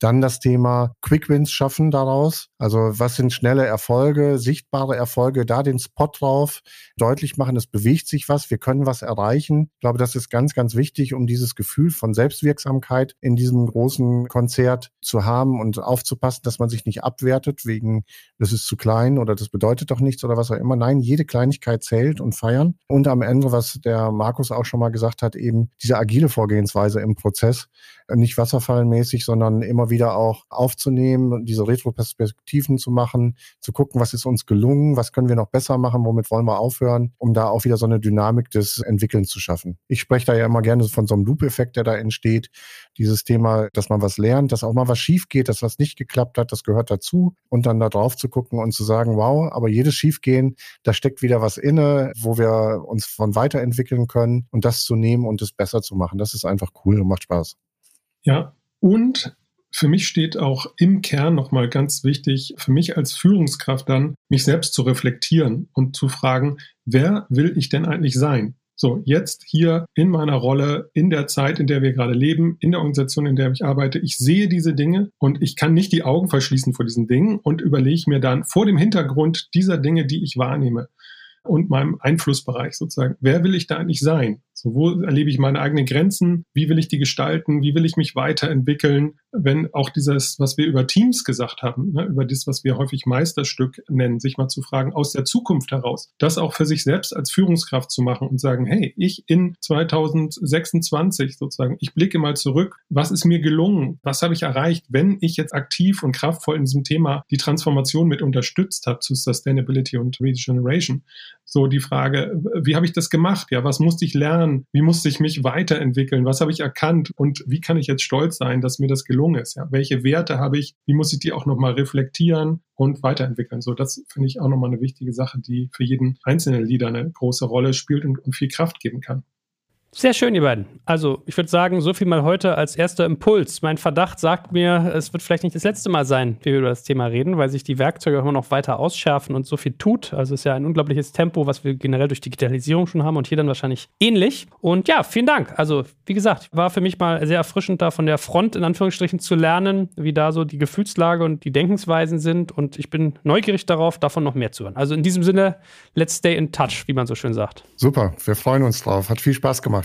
Dann das Thema Quick Wins schaffen daraus. Also was sind schnelle Erfolge, sichtbare Erfolge, da den Spot drauf, deutlich machen, es bewegt sich was, wir können was erreichen. Ich glaube, das ist ganz, ganz wichtig, um dieses Gefühl von Selbstwirksamkeit in diesem großen Konzert zu haben und aufzupassen, dass man sich nicht abwertet wegen, das ist zu klein oder das bedeutet doch nichts oder was auch immer. Nein, jede Kleinigkeit zählt und feiern. Und am Ende, was der Markus auch schon mal gesagt hat, eben diese agile Vorgehensweise im Prozess, nicht wasserfallmäßig, sondern immer wieder auch aufzunehmen, diese Retroperspektiven zu machen, zu gucken, was ist uns gelungen, was können wir noch besser machen, womit wollen wir aufhören, um da auch wieder so eine Dynamik des Entwickelns zu schaffen. Ich spreche da ja immer gerne von so einem Loop-Effekt, der da entsteht. Dieses Thema, dass man was lernt, dass auch mal was schief geht, dass was nicht geklappt hat, das gehört dazu. Und dann da drauf zu gucken und zu sagen, wow, aber jedes Schiefgehen, da steckt wieder was inne, wo wir uns von weiterentwickeln können und das zu nehmen und es besser zu machen. Das ist einfach cool und macht Spaß. Ja, und für mich steht auch im Kern nochmal ganz wichtig, für mich als Führungskraft dann, mich selbst zu reflektieren und zu fragen, wer will ich denn eigentlich sein? So, jetzt hier in meiner Rolle, in der Zeit, in der wir gerade leben, in der Organisation, in der ich arbeite, ich sehe diese Dinge und ich kann nicht die Augen verschließen vor diesen Dingen und überlege mir dann vor dem Hintergrund dieser Dinge, die ich wahrnehme und meinem Einflussbereich sozusagen, wer will ich da eigentlich sein? So, wo erlebe ich meine eigenen Grenzen? Wie will ich die gestalten? Wie will ich mich weiterentwickeln? Wenn auch dieses, was wir über Teams gesagt haben, ne, über das, was wir häufig Meisterstück nennen, sich mal zu fragen, aus der Zukunft heraus, das auch für sich selbst als Führungskraft zu machen und sagen, hey, ich in 2026 sozusagen, ich blicke mal zurück, was ist mir gelungen? Was habe ich erreicht, wenn ich jetzt aktiv und kraftvoll in diesem Thema die Transformation mit unterstützt habe zu Sustainability und Regeneration? So die Frage, wie habe ich das gemacht? Ja, was musste ich lernen? Wie musste ich mich weiterentwickeln? Was habe ich erkannt? Und wie kann ich jetzt stolz sein, dass mir das gelungen ist? Ja, welche Werte habe ich? Wie muss ich die auch nochmal reflektieren und weiterentwickeln? So, das finde ich auch nochmal eine wichtige Sache, die für jeden einzelnen Leader eine große Rolle spielt und, und viel Kraft geben kann. Sehr schön, ihr beiden. Also, ich würde sagen, so viel mal heute als erster Impuls. Mein Verdacht sagt mir, es wird vielleicht nicht das letzte Mal sein, wie wir über das Thema reden, weil sich die Werkzeuge immer noch weiter ausschärfen und so viel tut. Also, es ist ja ein unglaubliches Tempo, was wir generell durch Digitalisierung schon haben und hier dann wahrscheinlich ähnlich. Und ja, vielen Dank. Also, wie gesagt, war für mich mal sehr erfrischend, da von der Front in Anführungsstrichen zu lernen, wie da so die Gefühlslage und die Denkensweisen sind. Und ich bin neugierig darauf, davon noch mehr zu hören. Also, in diesem Sinne, let's stay in touch, wie man so schön sagt. Super, wir freuen uns drauf. Hat viel Spaß gemacht